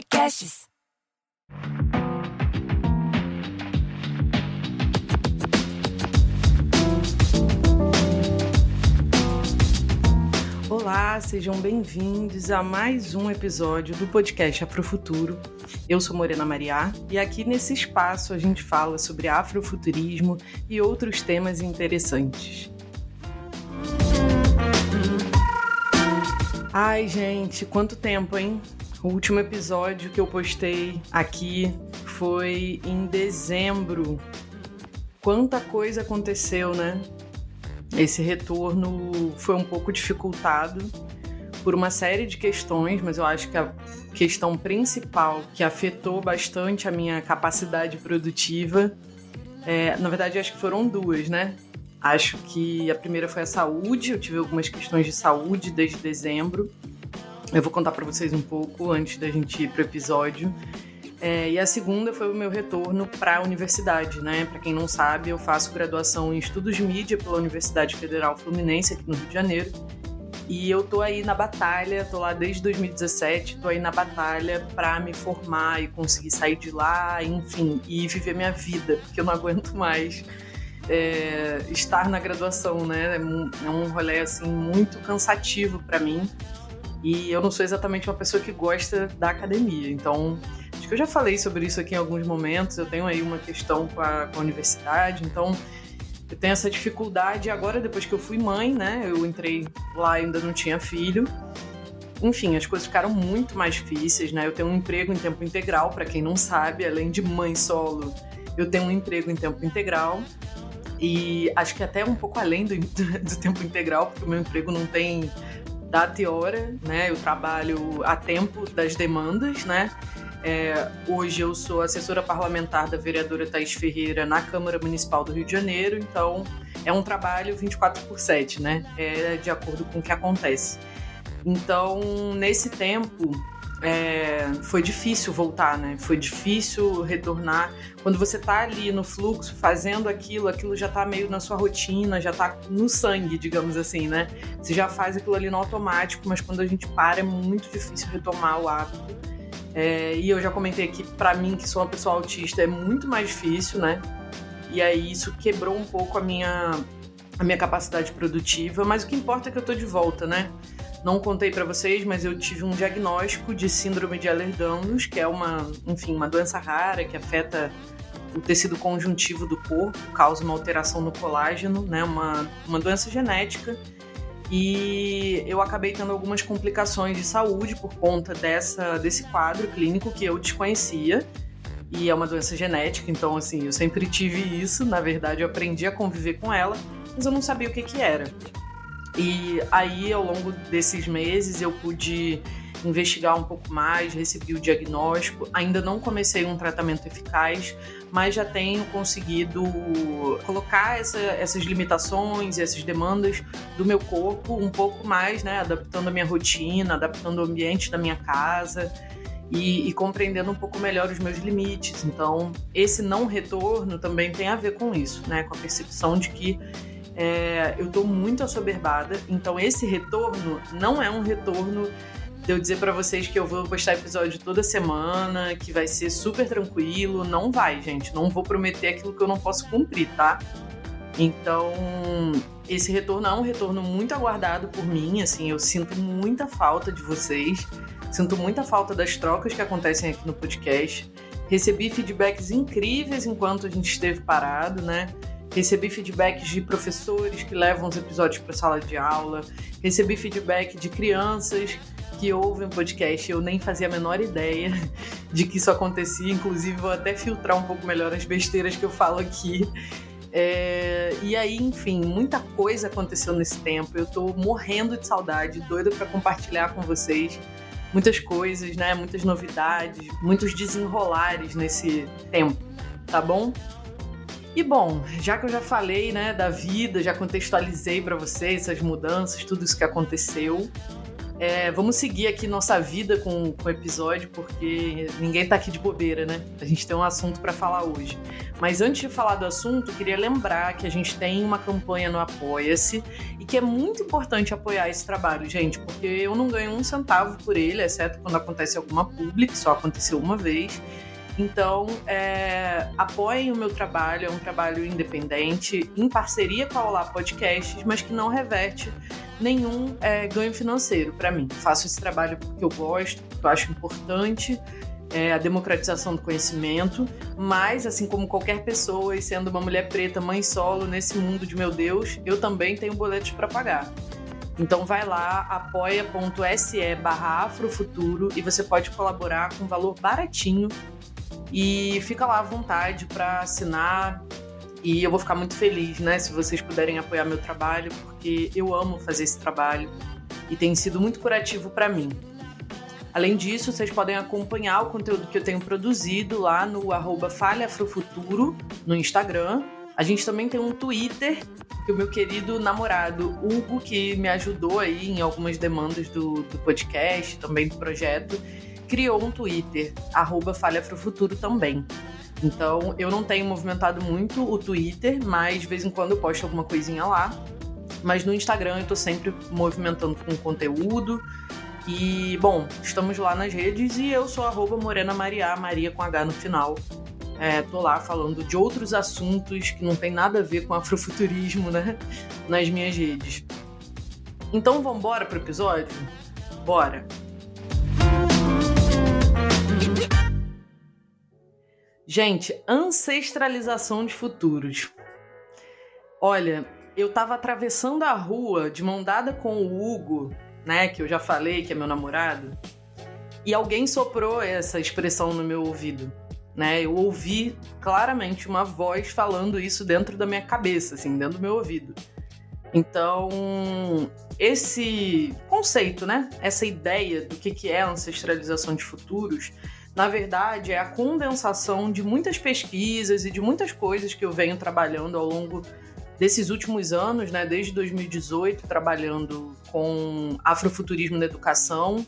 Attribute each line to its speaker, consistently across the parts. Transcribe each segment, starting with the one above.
Speaker 1: Podcasts.
Speaker 2: Olá, sejam bem-vindos a mais um episódio do podcast Afrofuturo. Eu sou Morena Mariá e aqui nesse espaço a gente fala sobre afrofuturismo e outros temas interessantes. Ai, gente, quanto tempo, hein? O último episódio que eu postei aqui foi em dezembro. Quanta coisa aconteceu, né? Esse retorno foi um pouco dificultado por uma série de questões, mas eu acho que a questão principal que afetou bastante a minha capacidade produtiva, é, na verdade, acho que foram duas, né? Acho que a primeira foi a saúde, eu tive algumas questões de saúde desde dezembro. Eu vou contar para vocês um pouco antes da gente ir pro episódio. É, e a segunda foi o meu retorno para a universidade, né? Para quem não sabe, eu faço graduação em estudos de mídia pela Universidade Federal Fluminense aqui no Rio de Janeiro. E eu tô aí na batalha, tô lá desde 2017, tô aí na batalha para me formar e conseguir sair de lá, enfim, e viver minha vida, porque eu não aguento mais é, estar na graduação, né? É um, é rolê assim muito cansativo para mim. E eu não sou exatamente uma pessoa que gosta da academia. Então, acho que eu já falei sobre isso aqui em alguns momentos. Eu tenho aí uma questão com a, com a universidade. Então, eu tenho essa dificuldade. Agora, depois que eu fui mãe, né? Eu entrei lá ainda não tinha filho. Enfim, as coisas ficaram muito mais difíceis, né? Eu tenho um emprego em tempo integral, para quem não sabe, além de mãe solo, eu tenho um emprego em tempo integral. E acho que até um pouco além do, do tempo integral, porque o meu emprego não tem data e hora, né? Eu trabalho a tempo das demandas, né? É, hoje eu sou assessora parlamentar da vereadora Thais Ferreira na Câmara Municipal do Rio de Janeiro, então é um trabalho 24 por 7, né? É de acordo com o que acontece. Então, nesse tempo, é, foi difícil voltar, né? Foi difícil retornar. Quando você tá ali no fluxo, fazendo aquilo, aquilo já tá meio na sua rotina, já tá no sangue, digamos assim, né? Você já faz aquilo ali no automático, mas quando a gente para é muito difícil retomar o hábito. É, e eu já comentei aqui, para mim, que sou uma pessoa autista, é muito mais difícil, né? E aí isso quebrou um pouco a minha, a minha capacidade produtiva, mas o que importa é que eu tô de volta, né? Não contei para vocês, mas eu tive um diagnóstico de síndrome de Ehlers-Danlos, que é uma, enfim, uma doença rara que afeta o tecido conjuntivo do corpo, causa uma alteração no colágeno, né, uma, uma doença genética. E eu acabei tendo algumas complicações de saúde por conta dessa, desse quadro clínico que eu desconhecia. E é uma doença genética, então, assim, eu sempre tive isso. Na verdade, eu aprendi a conviver com ela, mas eu não sabia o que, que era. E aí, ao longo desses meses, eu pude investigar um pouco mais, recebi o diagnóstico. Ainda não comecei um tratamento eficaz, mas já tenho conseguido colocar essa, essas limitações essas demandas do meu corpo um pouco mais, né? Adaptando a minha rotina, adaptando o ambiente da minha casa. E, e, compreendendo um pouco melhor os meus limites. Então, esse não retorno também tem a ver com isso, né? Com a percepção de que é, eu tô muito assoberbada. Então, esse retorno não é um retorno de eu dizer para vocês que eu vou postar episódio toda semana, que vai ser super tranquilo. Não vai, gente. Não vou prometer aquilo que eu não posso cumprir, tá? Então, esse retorno é um retorno muito aguardado por mim. Assim, eu sinto muita falta de vocês. Sinto muita falta das trocas que acontecem aqui no podcast. Recebi feedbacks incríveis enquanto a gente esteve parado, né? Recebi feedbacks de professores que levam os episódios para sala de aula. Recebi feedback de crianças que ouvem o podcast. Eu nem fazia a menor ideia de que isso acontecia. Inclusive, vou até filtrar um pouco melhor as besteiras que eu falo aqui. É... e aí, enfim, muita coisa aconteceu nesse tempo. Eu tô morrendo de saudade, doida para compartilhar com vocês muitas coisas, né? Muitas novidades, muitos desenrolares nesse tempo, tá bom? E bom, já que eu já falei, né, da vida, já contextualizei para vocês essas mudanças, tudo isso que aconteceu, É, vamos seguir aqui nossa vida com, com o episódio, porque ninguém tá aqui de bobeira, né? A gente tem um assunto para falar hoje. Mas antes de falar do assunto, queria lembrar que a gente tem uma campanha no Apoia-se e que é muito importante apoiar esse trabalho, gente, porque eu não ganho um centavo por ele, exceto quando acontece alguma public, só aconteceu uma vez. Então, é, apoiem o meu trabalho, é um trabalho independente, em parceria com a Olá Podcasts, mas que não reverte nenhum é, ganho financeiro para mim. Faço esse trabalho porque eu gosto, porque eu acho importante é, a democratização do conhecimento, mas, assim como qualquer pessoa, e sendo uma mulher preta, mãe solo, nesse mundo de meu Deus, eu também tenho boletos para pagar. Então vai lá, apoia.se barra afrofuturo e você pode colaborar com um valor baratinho e fica lá à vontade para assinar. E eu vou ficar muito feliz, né, se vocês puderem apoiar meu trabalho, porque eu amo fazer esse trabalho e tem sido muito curativo para mim. Além disso, vocês podem acompanhar o conteúdo que eu tenho produzido lá no arroba Falhafrofuturo no Instagram. A gente também tem um Twitter, que o meu querido namorado Hugo, que me ajudou aí em algumas demandas do, do podcast, também do projeto, criou um Twitter, arroba Falha para o Futuro também. Então, eu não tenho movimentado muito o Twitter, mas de vez em quando eu posto alguma coisinha lá. Mas no Instagram eu tô sempre movimentando com conteúdo. E, bom, estamos lá nas redes e eu sou arroba Morena Maria, Maria com H no final. É, tô lá falando de outros assuntos que não tem nada a ver com afrofuturismo, né? Nas minhas redes. Então, vamos embora pro episódio? Bora! Gente, ancestralização de futuros. Olha, eu tava atravessando a rua de mão dada com o Hugo, né, que eu já falei que é meu namorado, e alguém soprou essa expressão no meu ouvido, né? Eu ouvi claramente uma voz falando isso dentro da minha cabeça, assim, dentro do meu ouvido. Então, esse conceito, né? Essa ideia do que é ancestralização de futuros na verdade, é a condensação de muitas pesquisas e de muitas coisas que eu venho trabalhando ao longo desses últimos anos, né, desde 2018, trabalhando com afrofuturismo na educação,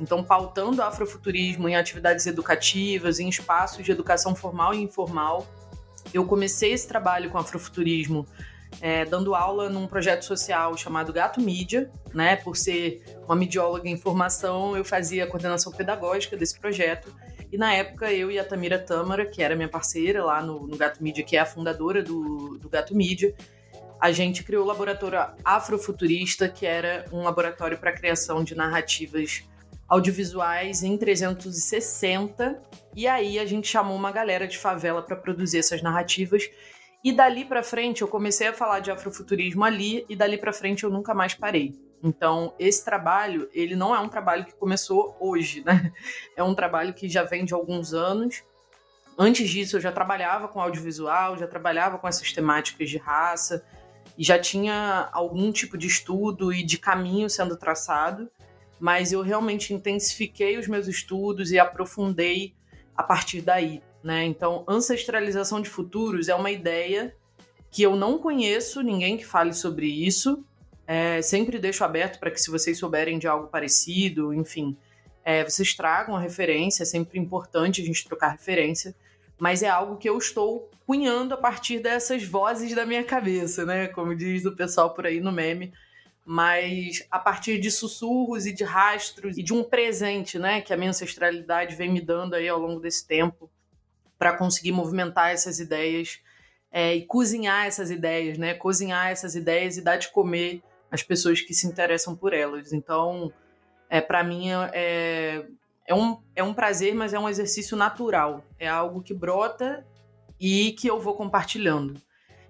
Speaker 2: então pautando afrofuturismo em atividades educativas, em espaços de educação formal e informal. Eu comecei esse trabalho com afrofuturismo é, dando aula num projeto social chamado Gato Mídia, né? Por ser uma midióloga em formação, eu fazia a coordenação pedagógica desse projeto. E na época eu e a Tamira Tâmara, que era minha parceira lá no, no Gato Mídia, que é a fundadora do, do Gato Mídia, a gente criou o laboratório Afrofuturista, que era um laboratório para criação de narrativas audiovisuais em 360. E aí a gente chamou uma galera de favela para produzir essas narrativas e dali para frente eu comecei a falar de afrofuturismo ali e dali para frente eu nunca mais parei. Então, esse trabalho, ele não é um trabalho que começou hoje, né? É um trabalho que já vem de alguns anos. Antes disso, eu já trabalhava com audiovisual, já trabalhava com essas temáticas de raça e já tinha algum tipo de estudo e de caminho sendo traçado, mas eu realmente intensifiquei os meus estudos e aprofundei a partir daí. Né? Então, ancestralização de futuros é uma ideia que eu não conheço ninguém que fale sobre isso. É, sempre deixo aberto para que, se vocês souberem de algo parecido, enfim, é, vocês tragam a referência. É sempre importante a gente trocar referência, mas é algo que eu estou cunhando a partir dessas vozes da minha cabeça, né? Como diz o pessoal por aí no meme. Mas a partir de sussurros e de rastros e de um presente, né, que a minha ancestralidade vem me dando aí ao longo desse tempo para conseguir movimentar essas ideias é, e cozinhar essas ideias, né? Cozinhar essas ideias e dar de comer às pessoas que se interessam por elas. Então, é, para mim é, é, um, é um prazer, mas é um exercício natural. É algo que brota e que eu vou compartilhando.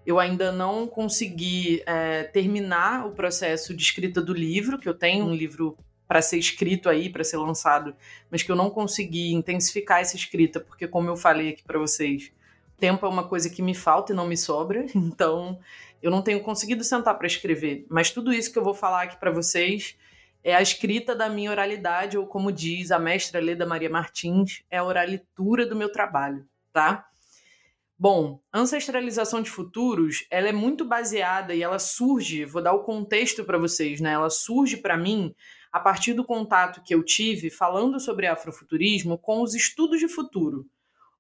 Speaker 2: Eu ainda não consegui é, terminar o processo de escrita do livro, que eu tenho um livro para ser escrito aí, para ser lançado, mas que eu não consegui intensificar essa escrita, porque como eu falei aqui para vocês, tempo é uma coisa que me falta e não me sobra, então eu não tenho conseguido sentar para escrever. Mas tudo isso que eu vou falar aqui para vocês é a escrita da minha oralidade, ou como diz a mestra Leda Maria Martins, é a oralitura do meu trabalho, tá? Bom, ancestralização de futuros, ela é muito baseada e ela surge, vou dar o contexto para vocês, né? Ela surge para mim a partir do contato que eu tive falando sobre afrofuturismo com os estudos de futuro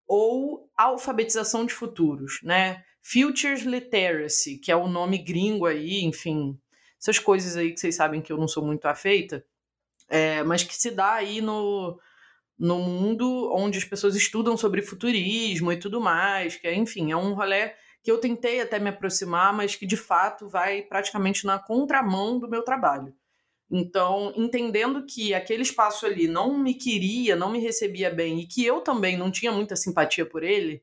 Speaker 2: ou alfabetização de futuros, né? Futures Literacy, que é o nome gringo aí, enfim, essas coisas aí que vocês sabem que eu não sou muito afeita, é, mas que se dá aí no, no mundo onde as pessoas estudam sobre futurismo e tudo mais, que é, enfim, é um rolê que eu tentei até me aproximar, mas que de fato vai praticamente na contramão do meu trabalho. Então, entendendo que aquele espaço ali não me queria, não me recebia bem e que eu também não tinha muita simpatia por ele,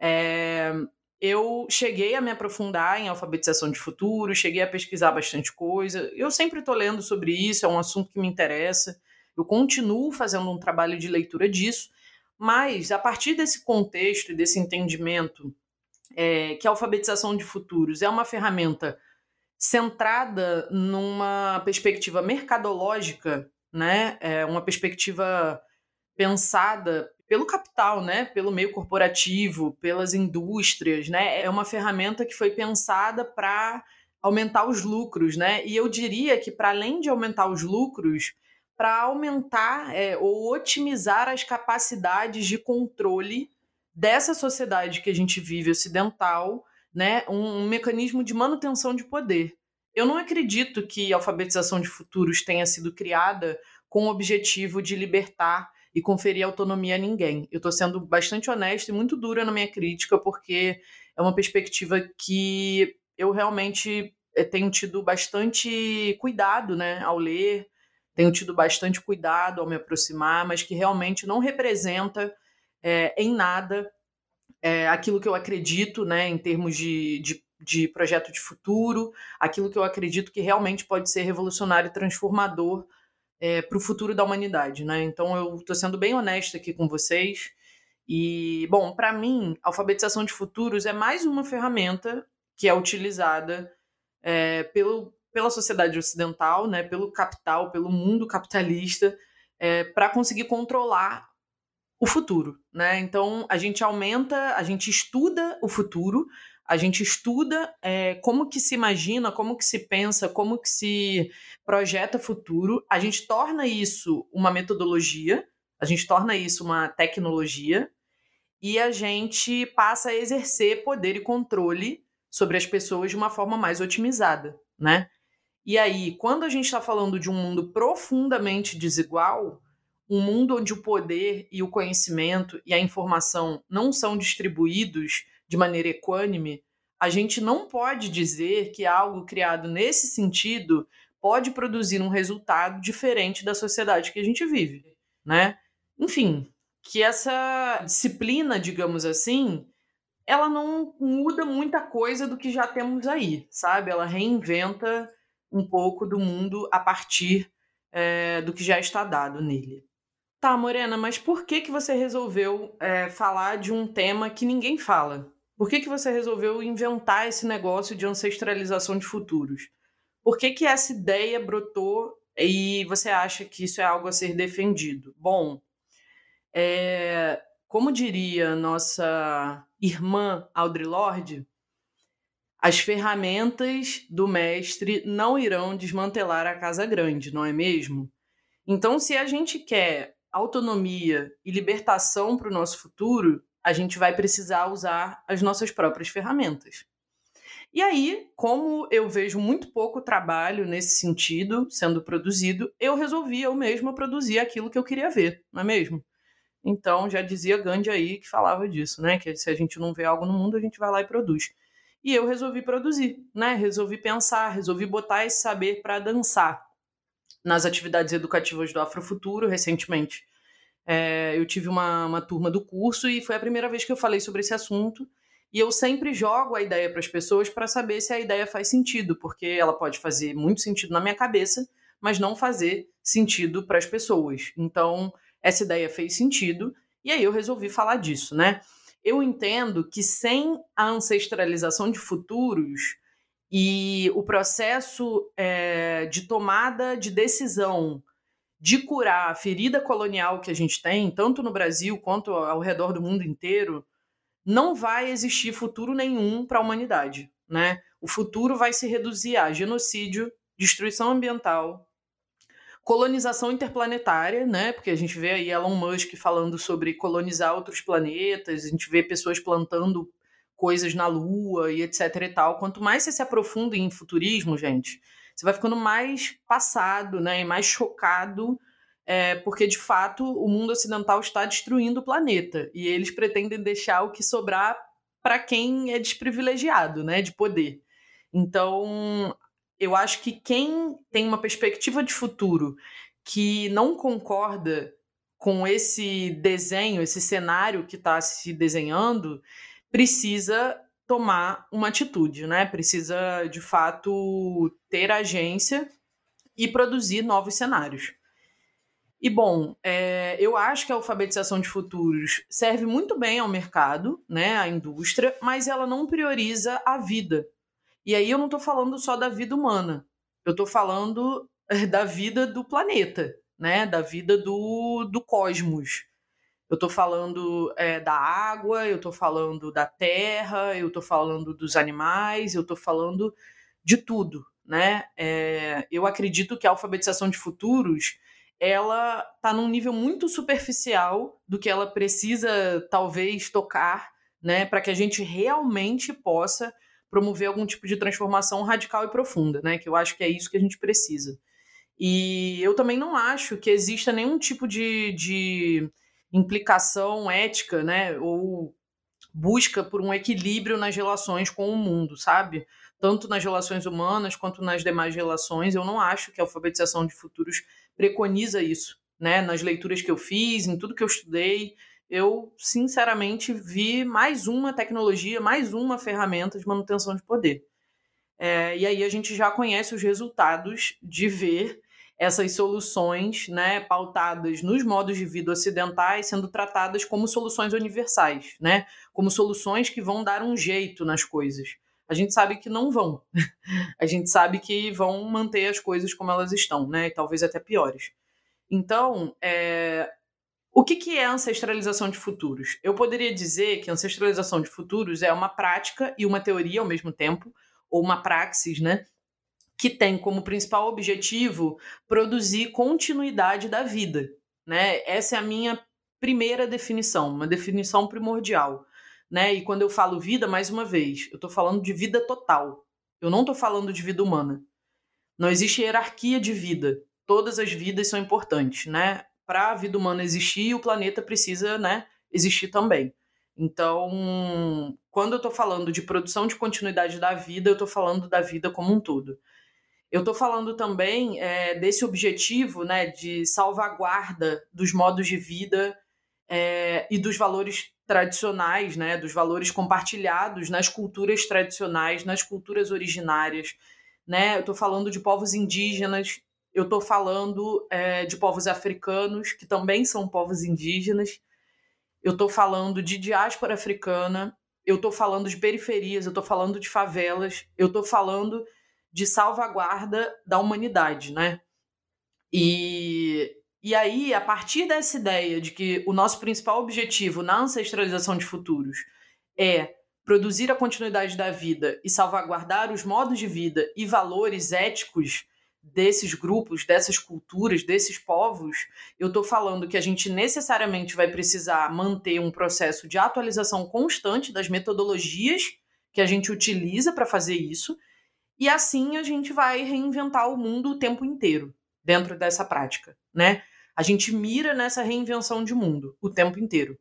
Speaker 2: é, eu cheguei a me aprofundar em alfabetização de futuro, cheguei a pesquisar bastante coisa. Eu sempre estou lendo sobre isso, é um assunto que me interessa. Eu continuo fazendo um trabalho de leitura disso, mas a partir desse contexto e desse entendimento é, que a alfabetização de futuros é uma ferramenta centrada numa perspectiva mercadológica, né? É uma perspectiva pensada pelo capital, né? Pelo meio corporativo, pelas indústrias, né? É uma ferramenta que foi pensada para aumentar os lucros, né? E eu diria que para além de aumentar os lucros, para aumentar é, ou otimizar as capacidades de controle dessa sociedade que a gente vive ocidental, né, um, um mecanismo de manutenção de poder. Eu não acredito que a alfabetização de futuros tenha sido criada com o objetivo de libertar e conferir autonomia a ninguém. Eu estou sendo bastante honesta e muito dura na minha crítica, porque é uma perspectiva que eu realmente eh, tenho tido bastante cuidado né, ao ler, tenho tido bastante cuidado ao me aproximar, mas que realmente não representa é, em nada é, aquilo que eu acredito, né, em termos de, de, de, projeto de futuro, aquilo que eu acredito que realmente pode ser revolucionário e transformador é, para o futuro da humanidade, né? Então eu estou sendo bem honesta aqui com vocês. E, bom, para mim, alfabetização de futuros é mais uma ferramenta que é utilizada é, pelo, pela sociedade ocidental, né, pelo capital, pelo mundo capitalista, é, para conseguir controlar o futuro, né? Então a gente aumenta, a gente estuda o futuro, a gente estuda é, como que se imagina, como que se pensa, como que se projeta futuro, a gente torna isso uma metodologia, a gente torna isso uma tecnologia e a gente passa a exercer poder e controle sobre as pessoas de uma forma mais otimizada, né? E aí, quando a gente está falando de um mundo profundamente desigual, um mundo onde o poder e o conhecimento e a informação não são distribuídos de maneira equânime, a gente não pode dizer que algo criado nesse sentido pode produzir um resultado diferente da sociedade que a gente vive, né? Enfim, que essa disciplina, digamos assim, ela não muda muita coisa do que já temos aí, sabe? Ela reinventa um pouco do mundo a partir é, do que já está dado nele. Tá, Morena, mas por que que você resolveu é, falar de um tema que ninguém fala? Por que que você resolveu inventar esse negócio de ancestralização de futuros? Por que que essa ideia brotou e você acha que isso é algo a ser defendido? Bom, é, como diria nossa irmã Audre Lorde, as ferramentas do mestre não irão desmantelar a casa grande, não é mesmo? Então, se a gente quer autonomia e libertação para o nosso futuro, a gente vai precisar usar as nossas próprias ferramentas. E aí, como eu vejo muito pouco trabalho nesse sentido sendo produzido, eu resolvi eu mesma produzir aquilo que eu queria ver, não é mesmo? Então, já dizia Gandhi aí que falava disso, né? Que se a gente não vê algo no mundo, a gente vai lá e produz. E eu resolvi produzir, né? Resolvi pensar, resolvi botar esse saber para dançar nas atividades educativas do Afrofuturo recentemente. É, eu tive uma, uma turma do curso e foi a primeira vez que eu falei sobre esse assunto. E eu sempre jogo a ideia para as pessoas para saber se a ideia faz sentido, porque ela pode fazer muito sentido na minha cabeça, mas não fazer sentido para as pessoas. Então, essa ideia fez sentido e aí eu resolvi falar disso, né? Eu entendo que sem a ancestralização de futuros, e o processo é, de tomada de decisão de curar a ferida colonial que a gente tem, tanto no Brasil quanto ao redor do mundo inteiro, não vai existir futuro nenhum para a humanidade. Né? O futuro vai se reduzir a genocídio, destruição ambiental, colonização interplanetária, né? Porque a gente vê aí Elon Musk falando sobre colonizar outros planetas, a gente vê pessoas plantando coisas na Lua e etc e tal. Quanto mais você se aprofunda em futurismo, gente, você vai ficando mais passado, né? E mais chocado é, porque de fato o mundo ocidental está destruindo o planeta e eles pretendem deixar o que sobrar para quem é desprivilegiado, né, de poder. Então, eu acho que quem tem uma perspectiva de futuro que não concorda com esse desenho, esse cenário que está se desenhando, precisa tomar uma atitude, né? Precisa de fato ter agência e produzir novos cenários. E bom, é, eu acho que a alfabetização de futuros serve muito bem ao mercado, né, à indústria, mas ela não prioriza a vida. E aí eu não estou falando só da vida humana, eu estou falando eh, da vida do planeta, né, da vida do, do cosmos. Eu estou falando é, da água, eu estou falando da terra, eu estou falando dos animais, eu estou falando de tudo, né? É, eu acredito que a alfabetização de futuros ela está num nível muito superficial do que ela precisa talvez tocar, né, para que a gente realmente possa promover algum tipo de transformação radical e profunda, né, que eu acho que é isso que a gente precisa. E eu também não acho que exista nenhum tipo de, de implicação ética, né, ou busca por um equilíbrio nas relações com o mundo, sabe? Tanto nas relações humanas quanto nas demais relações. Eu não acho que a alfabetização de futuros preconiza isso, né? Nas leituras que eu fiz, em tudo que eu estudei, eu sinceramente vi mais uma tecnologia, mais uma ferramenta de manutenção de poder. É, e aí a gente já conhece os resultados de ver essas soluções, né, pautadas nos modos de vida ocidentais, sendo tratadas como soluções universais, né, como soluções que vão dar um jeito nas coisas. A gente sabe que não vão. a gente sabe que vão manter as coisas como elas estão, né? E talvez até piores. Então, é... o que, que é ancestralização de futuros? Eu poderia dizer que ancestralização de futuros é uma prática e uma teoria ao mesmo tempo, ou uma praxis, né? Que tem como principal objetivo produzir continuidade da vida, né? Essa é a minha primeira definição, uma definição primordial né? E quando eu falo vida, mais uma vez, eu estou falando de vida total. Eu não estou falando de vida humana. Não existe hierarquia de vida. Todas as vidas são importantes, né? Para a vida humana existir, o planeta precisa, né, existir também. Então, quando eu estou falando de produção de continuidade da vida, eu estou falando da vida como um todo. Eu estou falando também é, desse objetivo né, de salvaguarda dos modos de vida é, e dos valores tradicionais, né, dos valores compartilhados nas culturas tradicionais, nas culturas originárias. Né? Eu estou falando de povos indígenas, eu estou falando é, de povos africanos, que também são povos indígenas, eu estou falando de diáspora africana, eu estou falando de periferias, eu estou falando de favelas, eu estou falando de salvaguarda da humanidade, né? E e aí, a partir dessa ideia de que o nosso principal objetivo na ancestralização de futuros é produzir a continuidade da vida e salvaguardar os modos de vida e valores éticos desses grupos, dessas culturas, desses povos, eu estou falando que a gente necessariamente vai precisar manter um processo de atualização constante das metodologias que a gente utiliza para fazer isso, e assim a gente vai reinventar o mundo o tempo inteiro dentro dessa prática, né? A gente mira nessa reinvenção de mundo o tempo inteiro.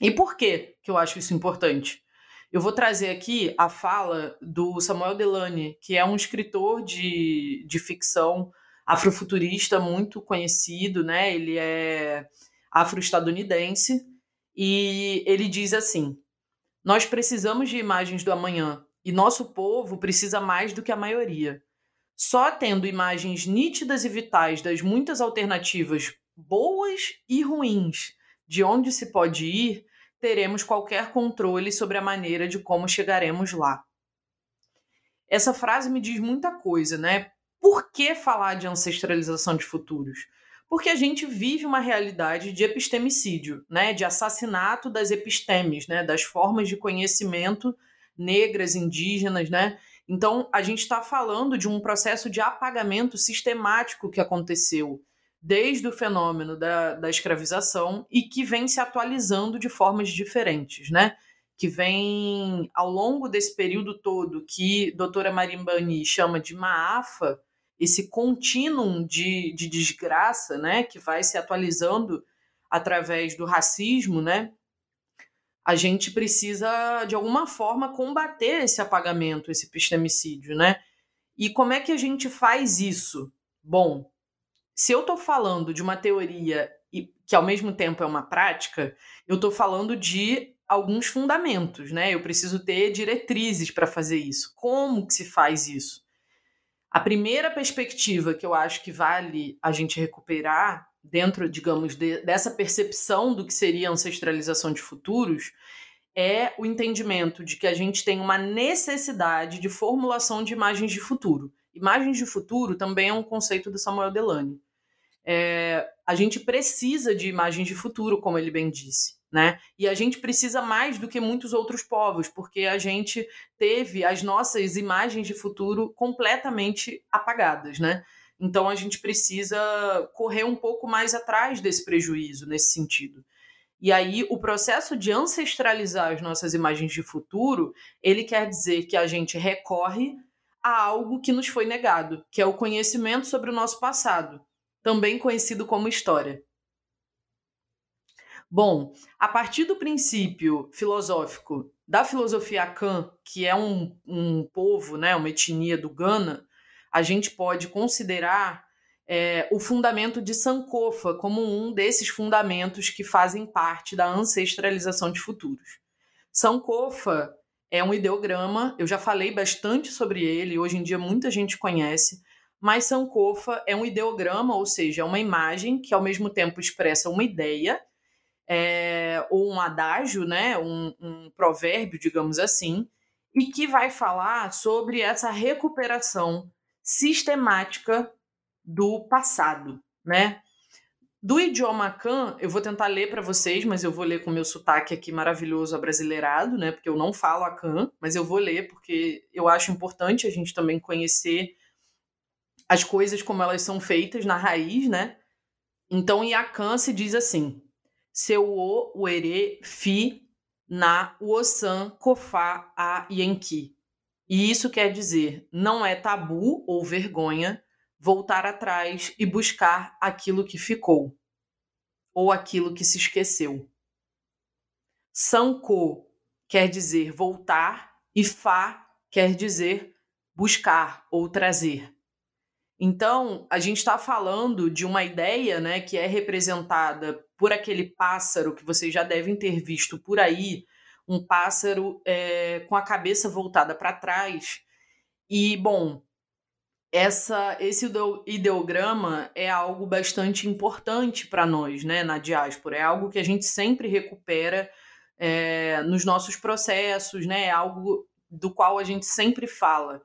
Speaker 2: E por que que eu acho isso importante? Eu vou trazer aqui a fala do Samuel Delany, que é um escritor de, de ficção afrofuturista muito conhecido, né? Ele é afro-estadunidense e ele diz assim: Nós precisamos de imagens do amanhã e nosso povo precisa mais do que a maioria. Só tendo imagens nítidas e vitais das muitas alternativas boas e ruins de onde se pode ir, teremos qualquer controle sobre a maneira de como chegaremos lá. Essa frase me diz muita coisa, né? Por que falar de ancestralização de futuros? Porque a gente vive uma realidade de epistemicídio, né? De assassinato das epistemes, né? Das formas de conhecimento negras, indígenas, né? Então, a gente está falando de um processo de apagamento sistemático que aconteceu desde o fenômeno da, da escravização e que vem se atualizando de formas diferentes, né? Que vem ao longo desse período todo que a doutora Marimbani chama de maafa, esse contínuo de, de desgraça, né? Que vai se atualizando através do racismo, né? A gente precisa, de alguma forma, combater esse apagamento, esse epistemicídio, né? E como é que a gente faz isso? Bom, se eu estou falando de uma teoria e que ao mesmo tempo é uma prática, eu estou falando de alguns fundamentos, né? Eu preciso ter diretrizes para fazer isso. Como que se faz isso? A primeira perspectiva que eu acho que vale a gente recuperar dentro, digamos, de, dessa percepção do que seria ancestralização de futuros, é o entendimento de que a gente tem uma necessidade de formulação de imagens de futuro. Imagens de futuro também é um conceito do Samuel Delany. É, a gente precisa de imagens de futuro, como ele bem disse. Né? E a gente precisa mais do que muitos outros povos, porque a gente teve as nossas imagens de futuro completamente apagadas, né? Então a gente precisa correr um pouco mais atrás desse prejuízo nesse sentido. E aí o processo de ancestralizar as nossas imagens de futuro, ele quer dizer que a gente recorre a algo que nos foi negado, que é o conhecimento sobre o nosso passado, também conhecido como história. Bom, a partir do princípio filosófico da filosofia Akan, que é um, um povo, né, uma etnia do Ghana, a gente pode considerar é, o fundamento de Sankofa como um desses fundamentos que fazem parte da ancestralização de futuros. Sankofa é um ideograma, eu já falei bastante sobre ele, hoje em dia muita gente conhece, mas Sankofa é um ideograma, ou seja, é uma imagem que ao mesmo tempo expressa uma ideia, é, ou um adágio, né, um, um provérbio, digamos assim, e que vai falar sobre essa recuperação sistemática do passado, né? Do idioma Kan, eu vou tentar ler para vocês, mas eu vou ler com meu sotaque aqui maravilhoso abrasileirado, né? Porque eu não falo Akan, mas eu vou ler porque eu acho importante a gente também conhecer as coisas como elas são feitas na raiz, né? Então, em Akan se diz assim: seu o, uere, fi, na, uosan, kofá, a, yenki. E isso quer dizer, não é tabu ou vergonha voltar atrás e buscar aquilo que ficou ou aquilo que se esqueceu. Sanko quer dizer voltar e Fá quer dizer buscar ou trazer. Então, a gente está falando de uma ideia né, que é representada por aquele pássaro que vocês já devem ter visto por aí, um pássaro é, com a cabeça voltada para trás. E, bom, essa, esse ideograma é algo bastante importante para nós, né, na diáspora. É algo que a gente sempre recupera é, nos nossos processos, né? É algo do qual a gente sempre fala.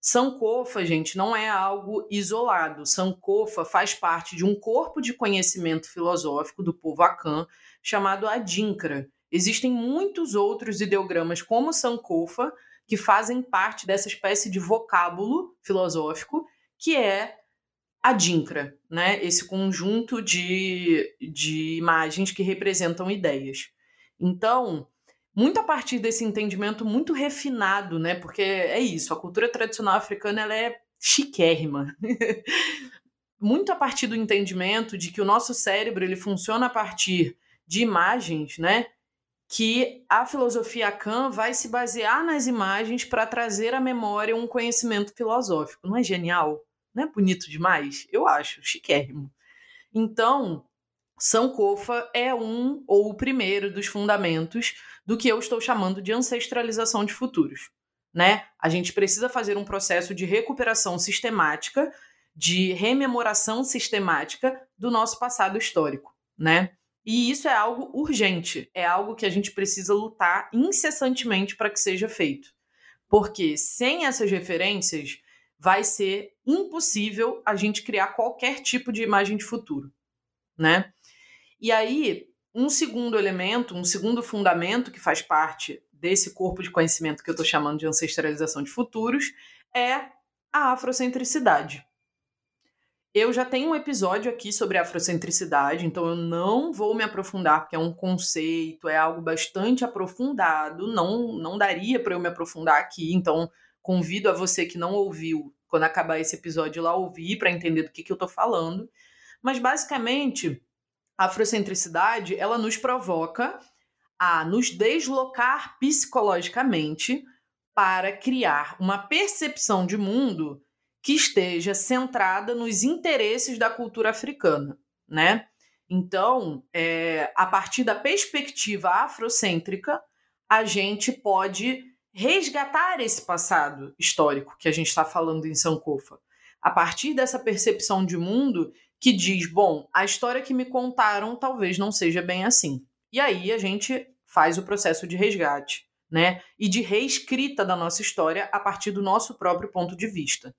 Speaker 2: Sankofa, gente, não é algo isolado. Sankofa faz parte de um corpo de conhecimento filosófico do povo Akan chamado Adinkra, Existem muitos outros ideogramas, como Sankofa, que fazem parte dessa espécie de vocábulo filosófico, que é a Dinkra, né? esse conjunto de, de imagens que representam ideias. Então, muito a partir desse entendimento muito refinado, né? porque é isso, a cultura tradicional africana ela é chiquérrima. muito a partir do entendimento de que o nosso cérebro ele funciona a partir de imagens, né? Que a filosofia Kant vai se basear nas imagens para trazer à memória um conhecimento filosófico. Não é genial? Não é bonito demais? Eu acho, chiquérrimo. Então, Sankofa é um ou o primeiro dos fundamentos do que eu estou chamando de ancestralização de futuros. Né? A gente precisa fazer um processo de recuperação sistemática, de rememoração sistemática do nosso passado histórico, né? E isso é algo urgente, é algo que a gente precisa lutar incessantemente para que seja feito. Porque sem essas referências, vai ser impossível a gente criar qualquer tipo de imagem de futuro, né? E aí, um segundo elemento, um segundo fundamento que faz parte desse corpo de conhecimento que eu estou chamando de ancestralização de futuros é a afrocentricidade. Eu já tenho um episódio aqui sobre afrocentricidade, então eu não vou me aprofundar, porque é um conceito, é algo bastante aprofundado, não, não daria para eu me aprofundar aqui, então convido a você que não ouviu, quando acabar esse episódio, lá ouvir para entender do que, que eu estou falando. Mas basicamente, a afrocentricidade ela nos provoca a nos deslocar psicologicamente para criar uma percepção de mundo que esteja centrada nos interesses da cultura africana, né? Então, é, a partir da perspectiva afrocêntrica, a gente pode resgatar esse passado histórico que a gente está falando em Sankofa. A partir dessa percepção de mundo que diz, bom, a história que me contaram talvez não seja bem assim. E aí a gente faz o processo de resgate, né? E de reescrita da nossa história a partir do nosso próprio ponto de vista.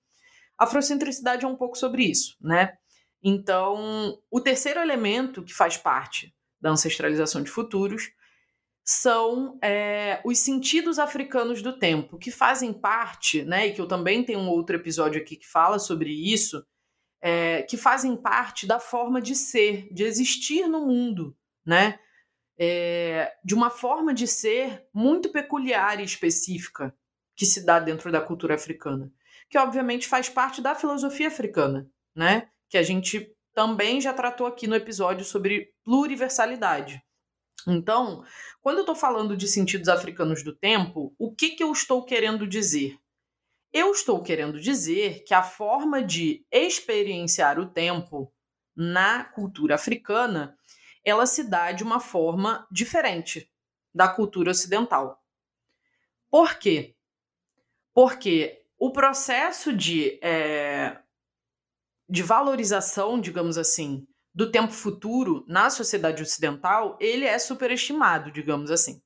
Speaker 2: Afrocentricidade é um pouco sobre isso, né? Então, o terceiro elemento que faz parte da ancestralização de futuros são é, os sentidos africanos do tempo, que fazem parte, né, e que eu também tenho um outro episódio aqui que fala sobre isso, é, que fazem parte da forma de ser, de existir no mundo, né? É, de uma forma de ser muito peculiar e específica que se dá dentro da cultura africana que obviamente faz parte da filosofia africana, né? Que a gente também já tratou aqui no episódio sobre pluriversalidade. Então, quando eu estou falando de sentidos africanos do tempo, o que, que eu estou querendo dizer? Eu estou querendo dizer que a forma de experienciar o tempo na cultura africana, ela se dá de uma forma diferente da cultura ocidental. Por quê? Porque o processo de, é, de valorização, digamos assim, do tempo futuro na sociedade ocidental, ele é superestimado, digamos assim.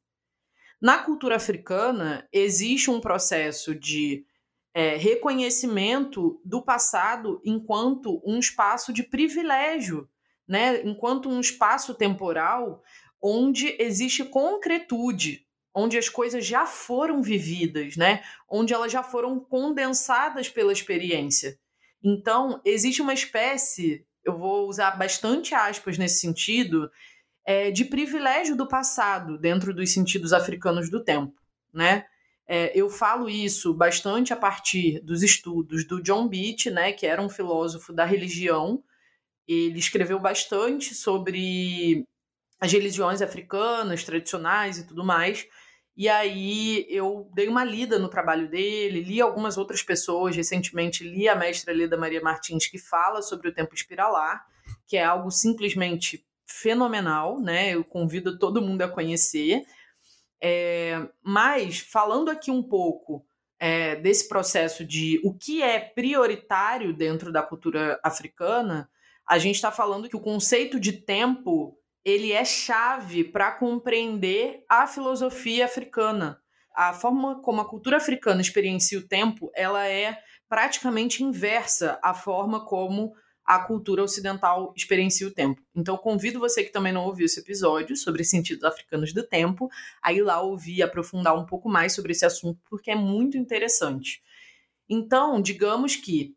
Speaker 2: Na cultura africana, existe um processo de é, reconhecimento do passado enquanto um espaço de privilégio, né? enquanto um espaço temporal onde existe concretude, onde as coisas já foram vividas, né? Onde elas já foram condensadas pela experiência. Então, existe uma espécie, eu vou usar bastante aspas nesse sentido, é, de privilégio do passado dentro dos sentidos africanos do tempo, né? É, eu falo isso bastante a partir dos estudos do John Beach, né, que era um filósofo da religião. Ele escreveu bastante sobre as religiões africanas tradicionais e tudo mais. E aí eu dei uma lida no trabalho dele, li algumas outras pessoas, recentemente li a mestra Leda Maria Martins, que fala sobre o tempo espiralar, que é algo simplesmente fenomenal, né? Eu convido todo mundo a conhecer. É, mas, falando aqui um pouco é, desse processo de o que é prioritário dentro da cultura africana, a gente está falando que o conceito de tempo ele é chave para compreender a filosofia africana. A forma como a cultura africana experiencia o tempo, ela é praticamente inversa à forma como a cultura ocidental experiencia o tempo. Então, convido você que também não ouviu esse episódio sobre sentidos africanos do tempo, a ir lá ouvir e aprofundar um pouco mais sobre esse assunto, porque é muito interessante. Então, digamos que,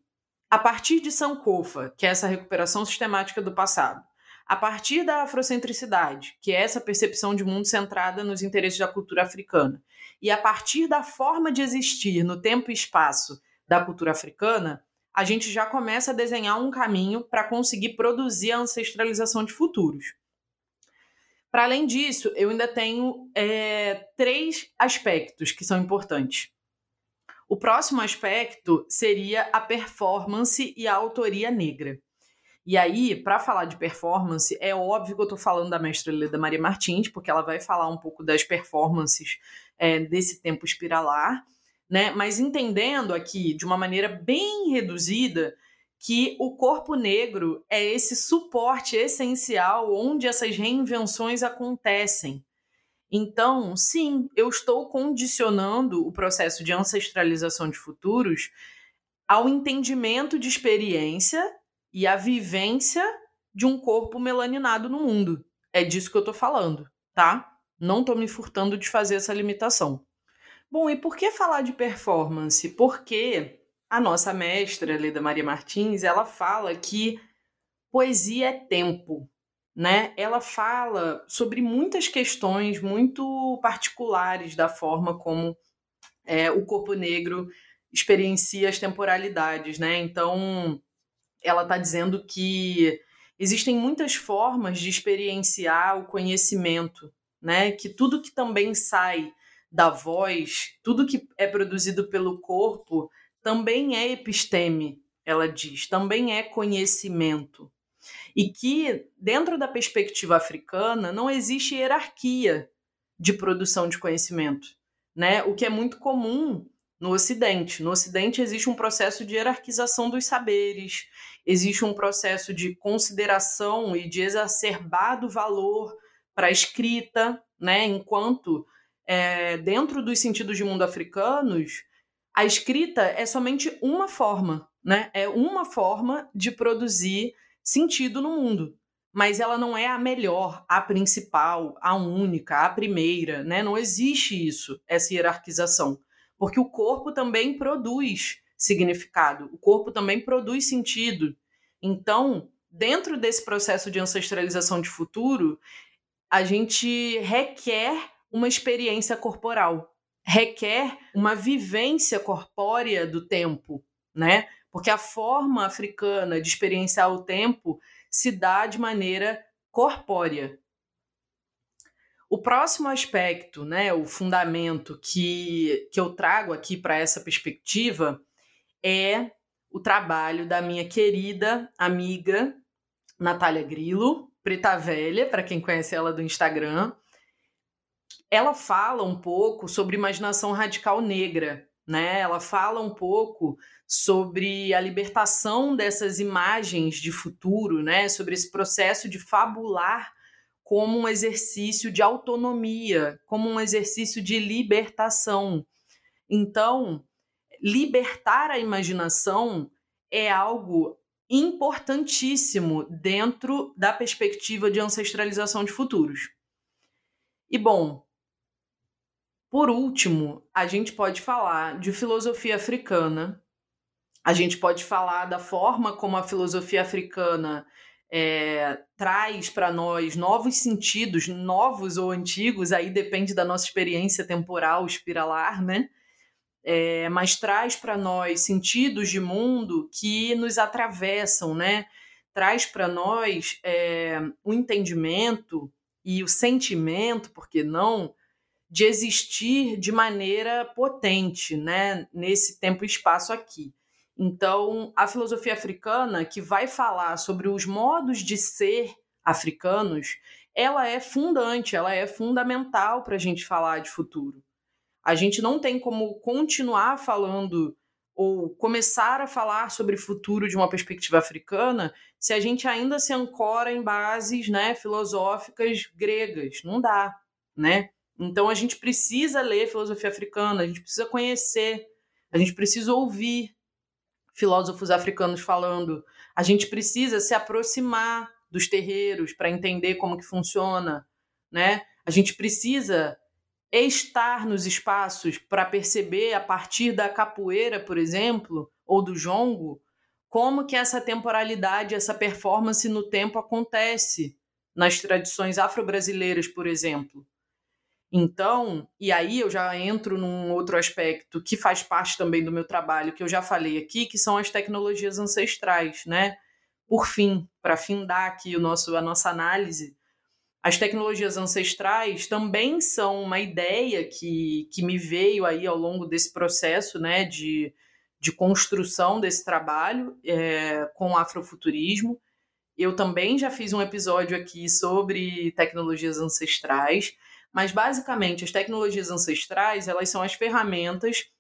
Speaker 2: a partir de Sankofa, que é essa recuperação sistemática do passado, a partir da afrocentricidade, que é essa percepção de mundo centrada nos interesses da cultura africana, e a partir da forma de existir no tempo e espaço da cultura africana, a gente já começa a desenhar um caminho para conseguir produzir a ancestralização de futuros. Para além disso, eu ainda tenho é, três aspectos que são importantes. O próximo aspecto seria a performance e a autoria negra. E aí, para falar de performance, é óbvio que eu estou falando da mestra Leda Maria Martins, porque ela vai falar um pouco das performances é, desse tempo espiralar, né? Mas entendendo aqui de uma maneira bem reduzida que o corpo negro é esse suporte essencial onde essas reinvenções acontecem. Então, sim, eu estou condicionando o processo de ancestralização de futuros ao entendimento de experiência e a vivência de um corpo melaninado no mundo. É disso que eu tô falando, tá? Não estou me furtando de fazer essa limitação. Bom, e por que falar de performance? Porque a nossa mestra, Leda Maria Martins, ela fala que poesia é tempo, né? Ela fala sobre muitas questões muito particulares da forma como é, o corpo negro experiencia as temporalidades, né? Então, ela está dizendo que existem muitas formas de experienciar o conhecimento, né? Que tudo que também sai da voz, tudo que é produzido pelo corpo, também é episteme, ela diz, também é conhecimento. E que, dentro da perspectiva africana, não existe hierarquia de produção de conhecimento, né? O que é muito comum no Ocidente. No Ocidente existe um processo de hierarquização dos saberes, existe um processo de consideração e de exacerbado valor para a escrita, né? Enquanto é, dentro dos sentidos de mundo africanos, a escrita é somente uma forma, né? É uma forma de produzir sentido no mundo. Mas ela não é a melhor, a principal, a única, a primeira, né? Não existe isso, essa hierarquização. Porque o corpo também produz significado, o corpo também produz sentido. Então, dentro desse processo de ancestralização de futuro, a gente requer uma experiência corporal, requer uma vivência corpórea do tempo, né? Porque a forma africana de experienciar o tempo se dá de maneira corpórea. O próximo aspecto, né, o fundamento que, que eu trago aqui para essa perspectiva é o trabalho da minha querida amiga Natália Grilo, Preta Velha, para quem conhece ela do Instagram, ela fala um pouco sobre imaginação radical negra, né? Ela fala um pouco sobre a libertação dessas imagens de futuro, né? Sobre esse processo de fabular como um exercício de autonomia, como um exercício de libertação. Então, libertar a imaginação é algo importantíssimo dentro da perspectiva de ancestralização de futuros. E bom, por último, a gente pode falar de filosofia africana, a gente pode falar da forma como a filosofia africana é, traz para nós novos sentidos, novos ou antigos, aí depende da nossa experiência temporal, espiralar, né? É, mas traz para nós sentidos de mundo que nos atravessam, né? Traz para nós é, o entendimento e o sentimento, porque não, de existir de maneira potente, né, nesse tempo e espaço aqui. Então, a filosofia africana, que vai falar sobre os modos de ser africanos, ela é fundante, ela é fundamental para a gente falar de futuro. A gente não tem como continuar falando ou começar a falar sobre futuro de uma perspectiva africana se a gente ainda se ancora em bases né, filosóficas gregas. Não dá, né? Então a gente precisa ler filosofia africana, a gente precisa conhecer, a gente precisa ouvir filósofos africanos falando, a gente precisa se aproximar dos terreiros para entender como que funciona, né? A gente precisa estar nos espaços para perceber a partir da capoeira, por exemplo, ou do jongo, como que essa temporalidade, essa performance no tempo acontece nas tradições afro-brasileiras, por exemplo. Então, e aí eu já entro num outro aspecto que faz parte também do meu trabalho, que eu já falei aqui, que são as tecnologias ancestrais, né? Por fim, para findar aqui o nosso, a nossa análise, as tecnologias ancestrais também são uma ideia que, que me veio aí ao longo desse processo, né, de, de construção desse trabalho é, com afrofuturismo. Eu também já fiz um episódio aqui sobre tecnologias ancestrais. Mas basicamente, as tecnologias ancestrais, elas são as ferramentas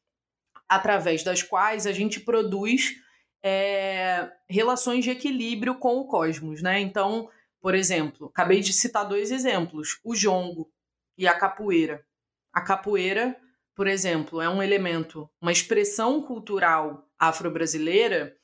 Speaker 2: através das quais a gente produz é, relações de equilíbrio com o cosmos, né? Então, por exemplo, acabei de citar dois exemplos: o jongo e a capoeira. A capoeira, por exemplo, é um elemento, uma expressão cultural afro-brasileira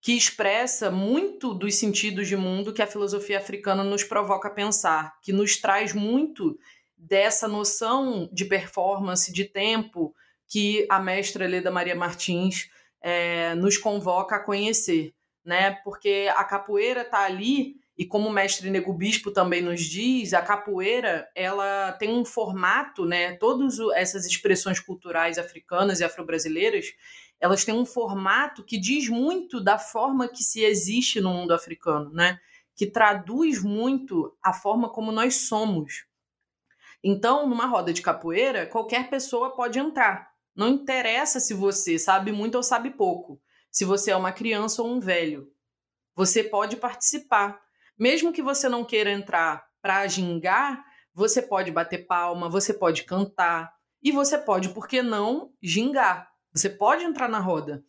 Speaker 2: que expressa muito dos sentidos de mundo que a filosofia africana nos provoca a pensar, que nos traz muito dessa noção de performance, de tempo, que a mestra Leda Maria Martins é, nos convoca a conhecer, né? Porque a capoeira está ali e como o mestre Nego Bispo também nos diz, a capoeira ela tem um formato, né? Todas essas expressões culturais africanas e afro-brasileiras, elas têm um formato que diz muito da forma que se existe no mundo africano, né? Que traduz muito a forma como nós somos. Então, numa roda de capoeira, qualquer pessoa pode entrar. Não interessa se você sabe muito ou sabe pouco. Se você é uma criança ou um velho, você pode participar mesmo que você não queira entrar para gingar, você pode bater palma, você pode cantar e você pode, por que não, gingar. Você pode entrar na roda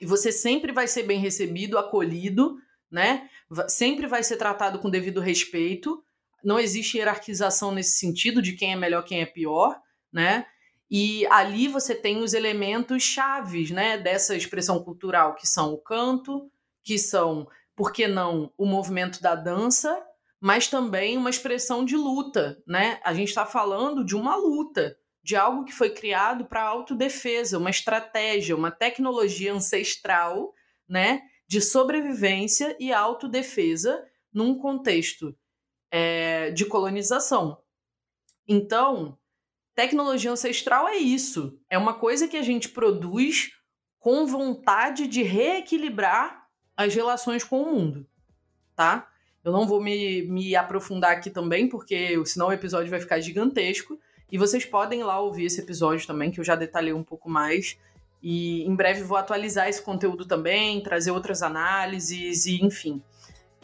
Speaker 2: e você sempre vai ser bem recebido, acolhido, né? Sempre vai ser tratado com devido respeito. Não existe hierarquização nesse sentido de quem é melhor, quem é pior, né? E ali você tem os elementos chaves, né, dessa expressão cultural, que são o canto, que são por que não o movimento da dança, mas também uma expressão de luta, né? A gente está falando de uma luta, de algo que foi criado para autodefesa, uma estratégia, uma tecnologia ancestral, né? De sobrevivência e autodefesa num contexto é, de colonização. Então, tecnologia ancestral é isso. É uma coisa que a gente produz com vontade de reequilibrar as relações com o mundo, tá? Eu não vou me, me aprofundar aqui também, porque senão o episódio vai ficar gigantesco. E vocês podem lá ouvir esse episódio também, que eu já detalhei um pouco mais. E em breve vou atualizar esse conteúdo também, trazer outras análises e enfim.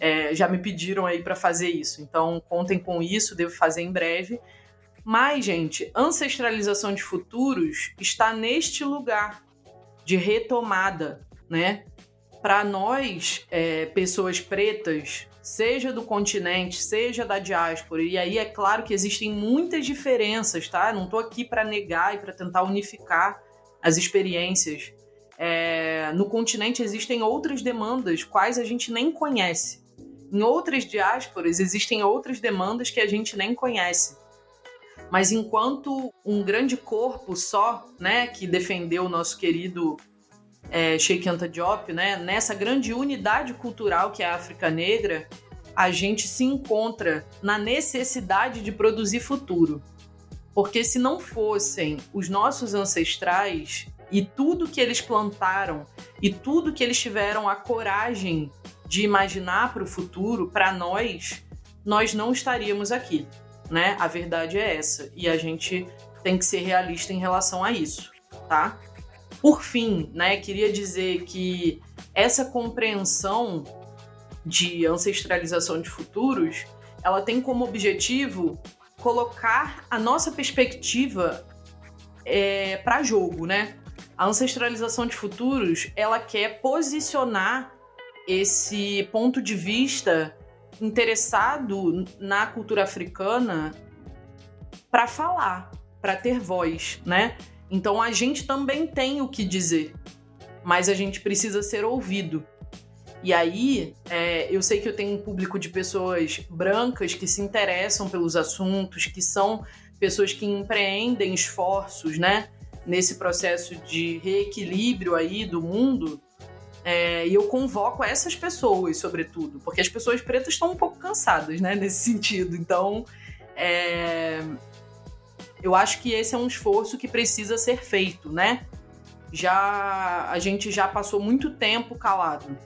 Speaker 2: É, já me pediram aí para fazer isso. Então contem com isso, devo fazer em breve. Mas, gente, ancestralização de futuros está neste lugar de retomada, né? para nós, é, pessoas pretas, seja do continente, seja da diáspora, e aí é claro que existem muitas diferenças, tá? Não estou aqui para negar e para tentar unificar as experiências. É, no continente existem outras demandas, quais a gente nem conhece. Em outras diásporas existem outras demandas que a gente nem conhece. Mas enquanto um grande corpo só, né, que defendeu o nosso querido é, Sheikh Anta Diop, né, nessa grande unidade cultural que é a África Negra, a gente se encontra na necessidade de produzir futuro. Porque se não fossem os nossos ancestrais e tudo que eles plantaram e tudo que eles tiveram a coragem de imaginar para o futuro, para nós, nós não estaríamos aqui, né? A verdade é essa e a gente tem que ser realista em relação a isso, tá? Por fim, né, queria dizer que essa compreensão de ancestralização de futuros, ela tem como objetivo colocar a nossa perspectiva é, para jogo, né? A ancestralização de futuros, ela quer posicionar esse ponto de vista interessado na cultura africana para falar, para ter voz, né? Então a gente também tem o que dizer, mas a gente precisa ser ouvido. E aí, é, eu sei que eu tenho um público de pessoas brancas que se interessam pelos assuntos, que são pessoas que empreendem esforços, né, nesse processo de reequilíbrio aí do mundo. É, e eu convoco essas pessoas, sobretudo, porque as pessoas pretas estão um pouco cansadas, né, nesse sentido. Então, é, eu acho que esse é um esforço que precisa ser feito, né? Já a gente já passou muito tempo calado.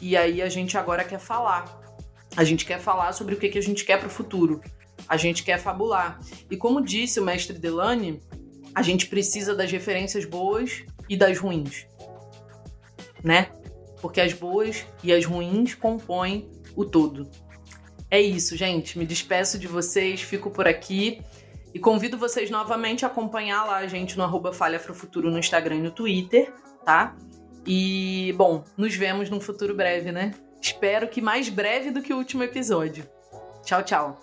Speaker 2: E aí a gente agora quer falar. A gente quer falar sobre o que, que a gente quer para o futuro. A gente quer fabular. E como disse o mestre Delane, a gente precisa das referências boas e das ruins. Né? Porque as boas e as ruins compõem o todo. É isso, gente. Me despeço de vocês, fico por aqui. E convido vocês novamente a acompanhar lá a gente no arroba Futuro no Instagram e no Twitter, tá? E, bom, nos vemos num futuro breve, né? Espero que mais breve do que o último episódio. Tchau, tchau.